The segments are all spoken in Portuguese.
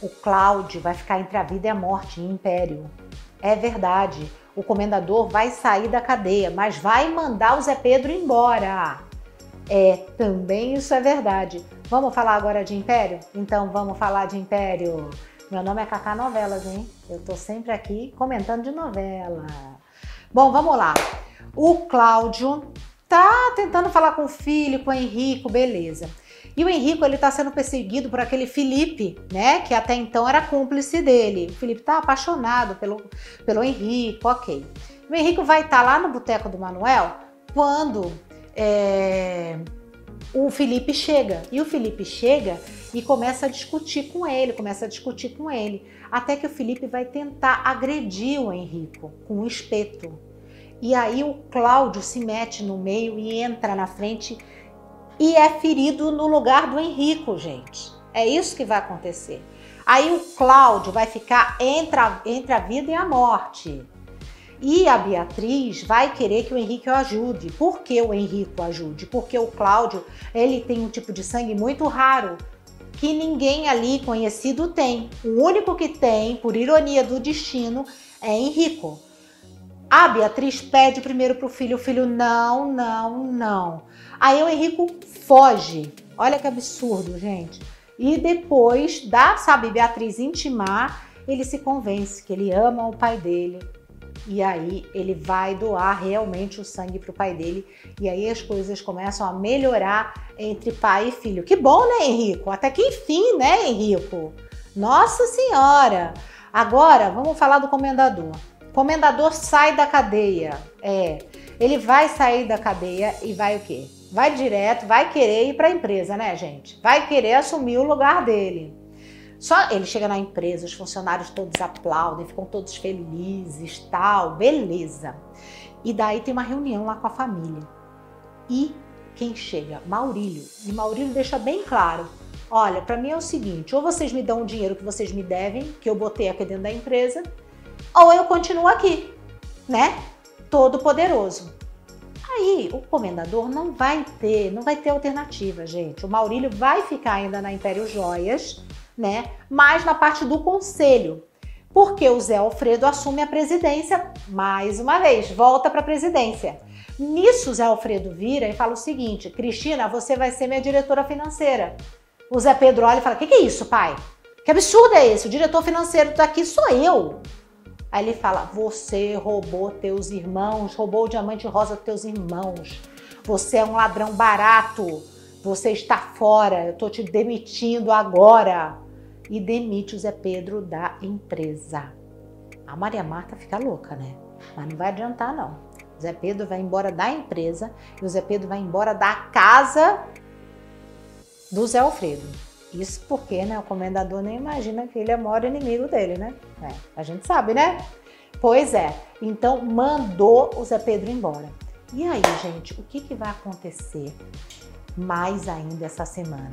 O Cláudio vai ficar entre a vida e a morte em Império. É verdade. O comendador vai sair da cadeia, mas vai mandar o Zé Pedro embora. É, também isso é verdade. Vamos falar agora de Império? Então vamos falar de Império. Meu nome é Cacá Novelas, hein? Eu tô sempre aqui comentando de novela. Bom, vamos lá. O Cláudio tá tentando falar com o filho, com o Henrico, beleza. E o Henrico ele tá sendo perseguido por aquele Felipe, né? Que até então era cúmplice dele. O Felipe tá apaixonado pelo, pelo Henrico, ok. O Henrico vai estar tá lá no boteco do Manuel quando é, o Felipe chega. E o Felipe chega e começa a discutir com ele, começa a discutir com ele. Até que o Felipe vai tentar agredir o Henrico com um espeto. E aí o Cláudio se mete no meio e entra na frente e é ferido no lugar do Henrico, gente. É isso que vai acontecer. Aí o Cláudio vai ficar entre a, entre a vida e a morte. E a Beatriz vai querer que o Henrique o ajude. Por que o Henrique o ajude? Porque o Cláudio, ele tem um tipo de sangue muito raro que ninguém ali conhecido tem. O único que tem, por ironia do destino, é Henrico. A Beatriz pede primeiro para o filho, o filho não, não, não. Aí o Henrico foge. Olha que absurdo, gente. E depois da, sabe, Beatriz intimar, ele se convence que ele ama o pai dele. E aí ele vai doar realmente o sangue para o pai dele. E aí as coisas começam a melhorar entre pai e filho. Que bom, né, Henrico? Até que enfim, né, Henrico? Nossa Senhora! Agora vamos falar do comendador. Comendador sai da cadeia. É, ele vai sair da cadeia e vai o quê? Vai direto, vai querer ir para a empresa, né, gente? Vai querer assumir o lugar dele. Só ele chega na empresa, os funcionários todos aplaudem, ficam todos felizes, tal, beleza. E daí tem uma reunião lá com a família. E quem chega? Maurílio. E Maurílio deixa bem claro: olha, para mim é o seguinte, ou vocês me dão o dinheiro que vocês me devem, que eu botei aqui dentro da empresa, ou eu continuo aqui, né? Todo poderoso. Aí o comendador não vai ter, não vai ter alternativa, gente. O Maurílio vai ficar ainda na Império Joias, né? Mas na parte do conselho. Porque o Zé Alfredo assume a presidência mais uma vez, volta para a presidência. Nisso, o Zé Alfredo vira e fala o seguinte: Cristina, você vai ser minha diretora financeira. O Zé Pedro olha e fala: que, que é isso, pai? Que absurdo é esse? O diretor financeiro daqui sou eu. Aí ele fala: Você roubou teus irmãos, roubou o diamante rosa dos teus irmãos. Você é um ladrão barato. Você está fora. Eu estou te demitindo agora. E demite o Zé Pedro da empresa. A Maria Marta fica louca, né? Mas não vai adiantar, não. O Zé Pedro vai embora da empresa e o Zé Pedro vai embora da casa do Zé Alfredo. Isso porque né, o comendador nem imagina que ele é o maior inimigo dele, né? É, a gente sabe, né? Pois é. Então mandou o Zé Pedro embora. E aí, gente, o que, que vai acontecer mais ainda essa semana?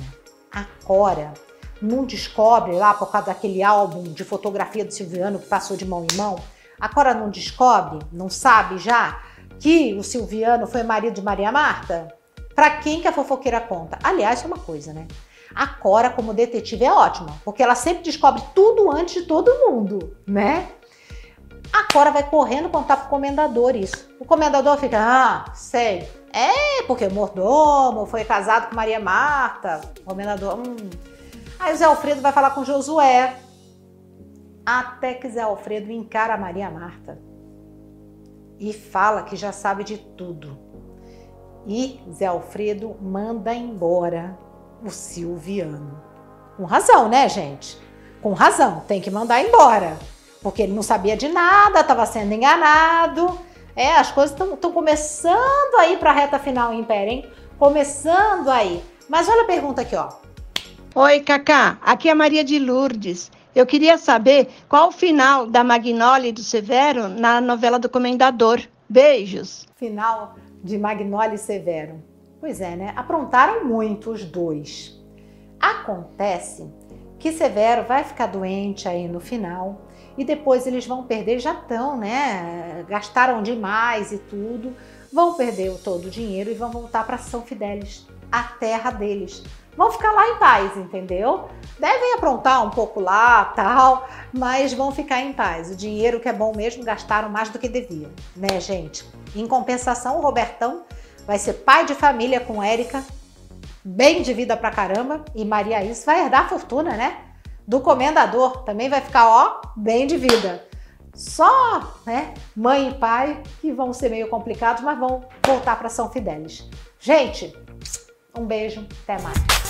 A Cora não descobre lá por causa daquele álbum de fotografia do Silviano que passou de mão em mão. A Cora não descobre, não sabe já que o Silviano foi marido de Maria Marta? Para quem que a fofoqueira conta? Aliás, é uma coisa, né? A Cora, como detetive, é ótima, porque ela sempre descobre tudo antes de todo mundo, né? A Cora vai correndo contar pro comendador isso. O comendador fica, ah, sei. É, porque mordomo foi casado com Maria Marta. O comendador, hum. Aí o Zé Alfredo vai falar com Josué. Até que Zé Alfredo encara Maria Marta e fala que já sabe de tudo. E Zé Alfredo manda embora o Silviano. Com razão, né, gente? Com razão, tem que mandar embora. Porque ele não sabia de nada, estava sendo enganado. É, as coisas estão começando aí para a reta final, Império, hein? Começando aí. Mas olha a pergunta aqui, ó. Oi, Cacá. Aqui é a Maria de Lourdes. Eu queria saber qual o final da Magnólia e do Severo na novela do Comendador. Beijos. Final de Magnólia e Severo. Pois é, né? Aprontaram muito os dois. Acontece que Severo vai ficar doente aí no final e depois eles vão perder, já estão, né? Gastaram demais e tudo, vão perder todo o dinheiro e vão voltar para São Fidélis, a terra deles, vão ficar lá em paz, entendeu? Devem aprontar um pouco lá, tal, mas vão ficar em paz. O dinheiro que é bom mesmo gastaram mais do que deviam, né, gente? Em compensação, o Robertão vai ser pai de família com Érica, bem de vida pra caramba, e Maria Isso vai herdar a fortuna, né? Do comendador, também vai ficar, ó, bem de vida. Só, né, mãe e pai que vão ser meio complicados, mas vão voltar para São Fidélis. Gente, um beijo, até mais.